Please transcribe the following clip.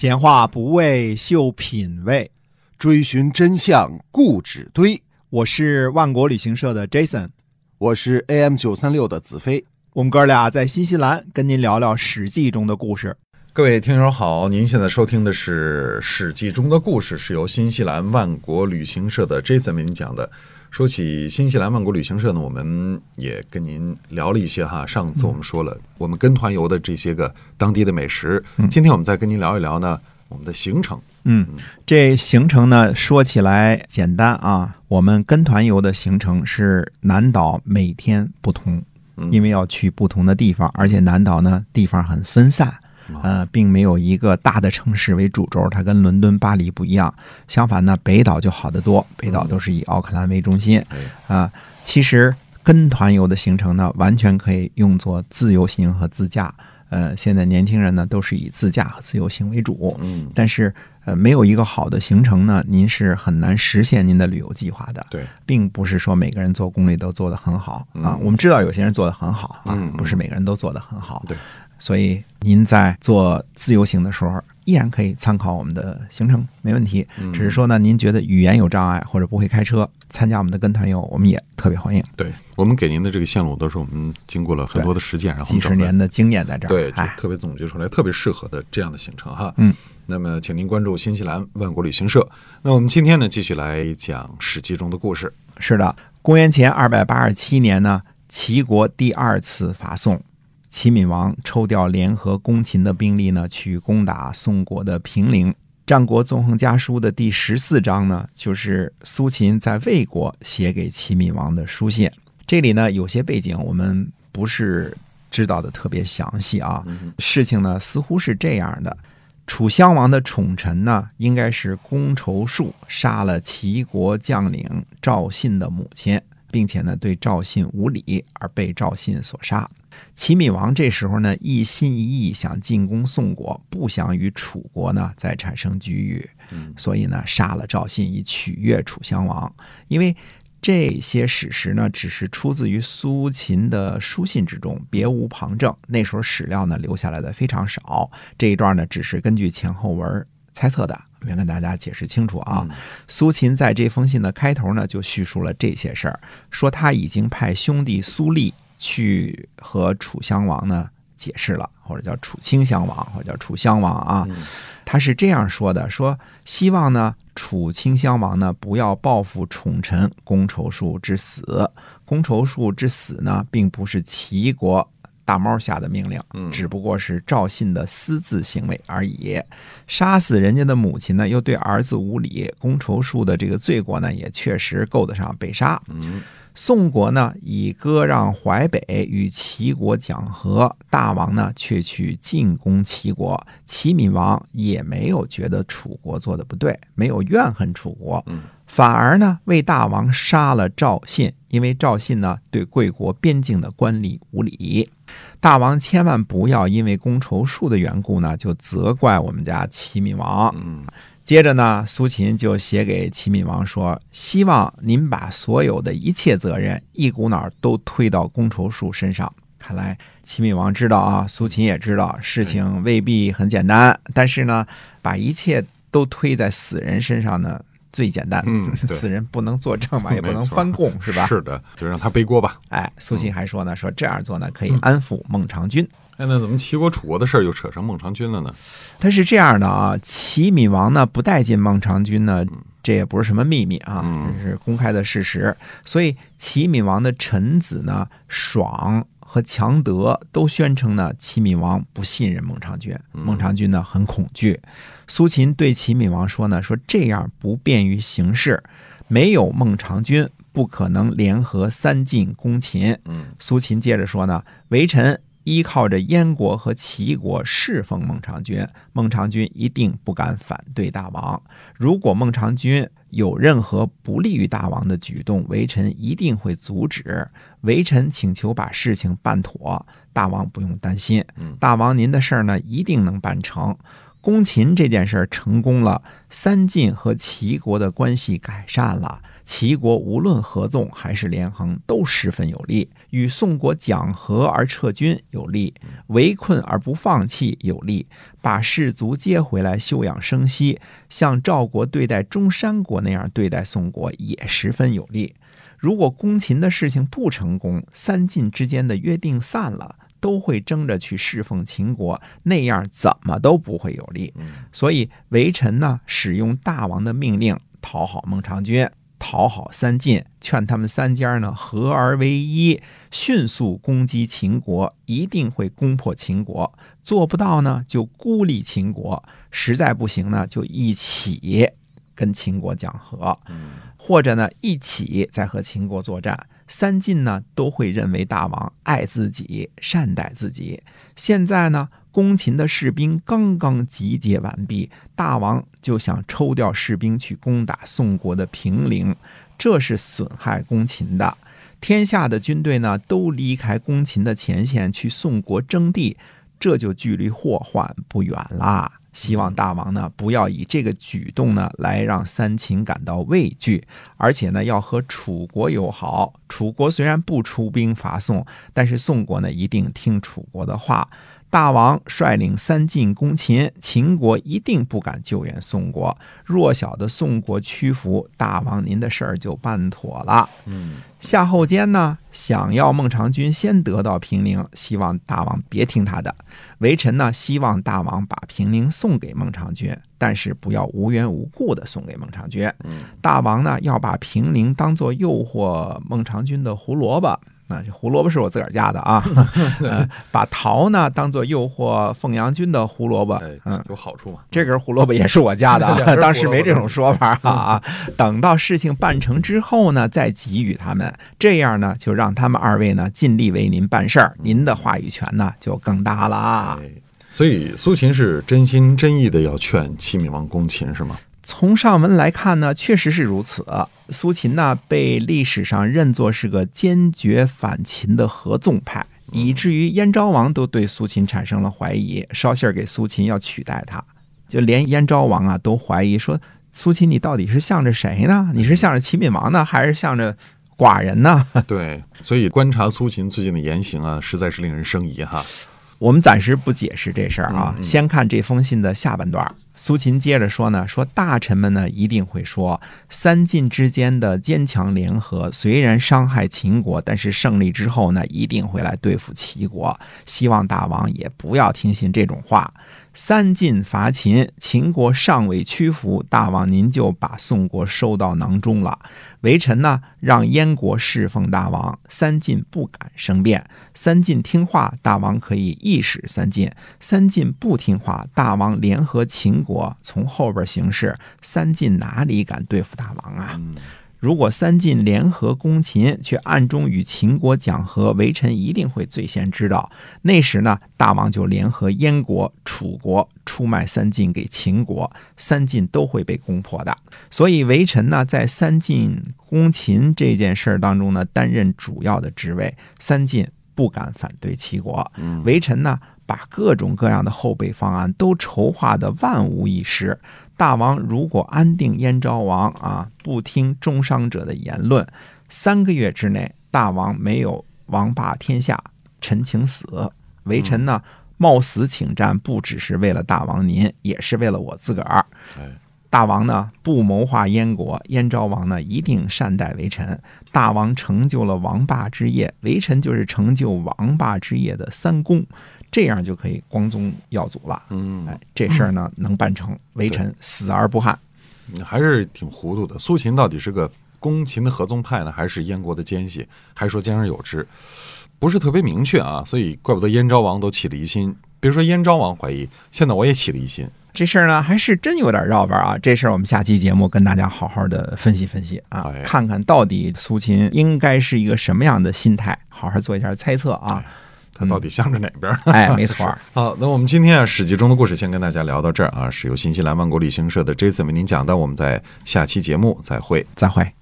闲话不为秀品味，追寻真相固执堆。我是万国旅行社的 Jason，我是 AM 九三六的子飞。我们哥俩在新西兰跟您聊聊《史记》中的故事。各位听友好，您现在收听的是《史记》中的故事，是由新西兰万国旅行社的 Jason 为您讲的。说起新西兰万国旅行社呢，我们也跟您聊了一些哈。上次我们说了，我们跟团游的这些个当地的美食。今天我们再跟您聊一聊呢，我们的行程。嗯，这行程呢，说起来简单啊，我们跟团游的行程是南岛每天不同，因为要去不同的地方，而且南岛呢地方很分散。呃，并没有一个大的城市为主轴，它跟伦敦、巴黎不一样。相反呢，北岛就好得多，北岛都是以奥克兰为中心。啊，其实跟团游的行程呢，完全可以用作自由行和自驾。呃，现在年轻人呢，都是以自驾和自由行为主。嗯，但是呃，没有一个好的行程呢，您是很难实现您的旅游计划的。对，并不是说每个人做攻略都做得很好啊。我们知道有些人做得很好啊，不是每个人都做得很好。对。所以您在做自由行的时候，依然可以参考我们的行程，没问题。只是说呢，您觉得语言有障碍或者不会开车，参加我们的跟团游，我们也特别欢迎。对我们给您的这个线路都是我们经过了很多的实践，然后几十年的经验在这儿，对，特别总结出来特别适合的这样的行程哈。嗯，那么请您关注新西兰万国旅行社。那我们今天呢，继续来讲《史记》中的故事。是的，公元前二百八十七年呢，齐国第二次伐宋。齐闵王抽调联合攻秦的兵力呢，去攻打宋国的平陵。《战国纵横家书》的第十四章呢，就是苏秦在魏国写给齐闵王的书信。这里呢，有些背景我们不是知道的特别详细啊。事情呢，似乎是这样的：楚襄王的宠臣呢，应该是公仇术杀了齐国将领赵信的母亲，并且呢，对赵信无礼而被赵信所杀。齐闵王这时候呢，一心一意想进攻宋国，不想与楚国呢再产生龃龉，所以呢杀了赵信以取悦楚襄王。因为这些史实呢，只是出自于苏秦的书信之中，别无旁证。那时候史料呢留下来的非常少，这一段呢只是根据前后文猜测的。先跟大家解释清楚啊，苏秦在这封信的开头呢就叙述了这些事儿，说他已经派兄弟苏厉。去和楚襄王呢解释了，或者叫楚顷襄王，或者叫楚襄王啊，他是这样说的：说希望呢楚顷襄王呢不要报复宠臣公仇术之死。公仇术之死呢，并不是齐国大猫下的命令，只不过是赵信的私自行为而已。杀死人家的母亲呢，又对儿子无礼，公仇术的这个罪过呢，也确实够得上被杀。宋国呢，以割让淮北与齐国讲和，大王呢却去进攻齐国。齐闵王也没有觉得楚国做的不对，没有怨恨楚国，反而呢为大王杀了赵信，因为赵信呢对贵国边境的官吏无礼。大王千万不要因为公仇术的缘故呢，就责怪我们家齐闵王。接着呢，苏秦就写给齐闵王说：“希望您把所有的一切责任一股脑都推到公仇术身上。”看来齐闵王知道啊，苏秦也知道事情未必很简单，但是呢，把一切都推在死人身上呢，最简单。嗯，死人不能作证嘛，也不能翻供，是吧？是的，就让他背锅吧。哎，苏秦还说呢，说这样做呢，可以安抚孟尝君。哎那怎么齐国楚国的事儿又扯上孟尝君了呢？他是这样的啊，齐闵王呢不待见孟尝君呢，这也不是什么秘密啊，这是公开的事实。所以齐闵王的臣子呢，爽和强德都宣称呢，齐闵王不信任孟尝君，孟尝君呢很恐惧。苏秦对齐闵王说呢，说这样不便于行事，没有孟尝君，不可能联合三晋攻秦。嗯，苏秦接着说呢，微臣。依靠着燕国和齐国侍奉孟尝君，孟尝君一定不敢反对大王。如果孟尝君有任何不利于大王的举动，微臣一定会阻止。微臣请求把事情办妥，大王不用担心。大王您的事儿呢，一定能办成。攻秦这件事儿成功了，三晋和齐国的关系改善了。齐国无论合纵还是连横都十分有利，与宋国讲和而撤军有利，围困而不放弃有利，把士卒接回来休养生息，像赵国对待中山国那样对待宋国也十分有利。如果攻秦的事情不成功，三晋之间的约定散了。都会争着去侍奉秦国，那样怎么都不会有利。所以微臣呢，使用大王的命令，讨好孟尝君，讨好三晋，劝他们三家呢合而为一，迅速攻击秦国，一定会攻破秦国。做不到呢，就孤立秦国；实在不行呢，就一起跟秦国讲和，或者呢，一起再和秦国作战。三晋呢都会认为大王爱自己、善待自己。现在呢，攻秦的士兵刚刚集结完毕，大王就想抽调士兵去攻打宋国的平陵，这是损害攻秦的。天下的军队呢都离开攻秦的前线去宋国征地，这就距离祸患不远啦。希望大王呢不要以这个举动呢来让三秦感到畏惧，而且呢要和楚国友好。楚国虽然不出兵伐宋，但是宋国呢一定听楚国的话。大王率领三晋攻秦，秦国一定不敢救援宋国。弱小的宋国屈服，大王您的事儿就办妥了。嗯，夏侯坚呢，想要孟尝君先得到平陵，希望大王别听他的。微臣呢，希望大王把平陵送给孟尝君，但是不要无缘无故的送给孟尝君。大王呢，要把平陵当做诱惑孟尝君的胡萝卜。啊，这胡萝卜是我自个儿家的啊。呃把桃呢当做诱惑凤阳君的胡萝卜，有好处嘛。这根胡萝卜也是我家的 当时没这种说法啊。等到事情办成之后呢，再给予他们，这样呢，就让他们二位呢尽力为您办事儿，您的话语权呢就更大了啊。哎，所以苏秦是真心真意的要劝齐闵王攻秦，是吗？从上文来看呢，确实是如此。苏秦呢，被历史上认作是个坚决反秦的合纵派，以至于燕昭王都对苏秦产生了怀疑，捎信儿给苏秦要取代他。就连燕昭王啊，都怀疑说，苏秦你到底是向着谁呢？你是向着齐闵王呢，还是向着寡人呢？对，所以观察苏秦最近的言行啊，实在是令人生疑哈。我们暂时不解释这事儿啊，嗯嗯先看这封信的下半段儿。苏秦接着说呢，说大臣们呢一定会说，三晋之间的坚强联合虽然伤害秦国，但是胜利之后呢，一定会来对付齐国。希望大王也不要听信这种话。三晋伐秦，秦国尚未屈服，大王您就把宋国收到囊中了。微臣呢，让燕国侍奉大王，三晋不敢生变。三晋听话，大王可以意使三晋；三晋不听话，大王联合秦国从后边行事，三晋哪里敢对付大王啊？如果三晋联合攻秦，却暗中与秦国讲和，微臣一定会最先知道。那时呢，大王就联合燕国、楚国出卖三晋给秦国，三晋都会被攻破的。所以微臣呢，在三晋攻秦这件事儿当中呢，担任主要的职位。三晋不敢反对齐国，微臣呢，把各种各样的后备方案都筹划的万无一失。大王如果安定燕昭王啊，不听中伤者的言论，三个月之内，大王没有王霸天下，臣请死。微臣呢，冒死请战，不只是为了大王您，也是为了我自个儿。哎，大王呢不谋划燕国，燕昭王呢一定善待微臣。大王成就了王霸之业，微臣就是成就王霸之业的三公，这样就可以光宗耀祖了。嗯，哎，这事儿呢能办成，微臣死而不憾。还是挺糊涂的。苏秦到底是个公秦的合纵派呢，还是燕国的奸细，还是说兼而有之？不是特别明确啊，所以怪不得燕昭王都起了疑心。别说燕昭王怀疑，现在我也起了疑心。这事儿呢还是真有点绕弯啊。这事儿我们下期节目跟大家好好的分析分析啊哎，看看到底苏秦应该是一个什么样的心态，好好做一下猜测啊。他到底向着哪边？哎，没错儿。好，那我们今天啊，《史记》中的故事先跟大家聊到这儿啊，是由新西兰万国旅行社的 Jason 为您讲的，我们在下期节目再会。再会。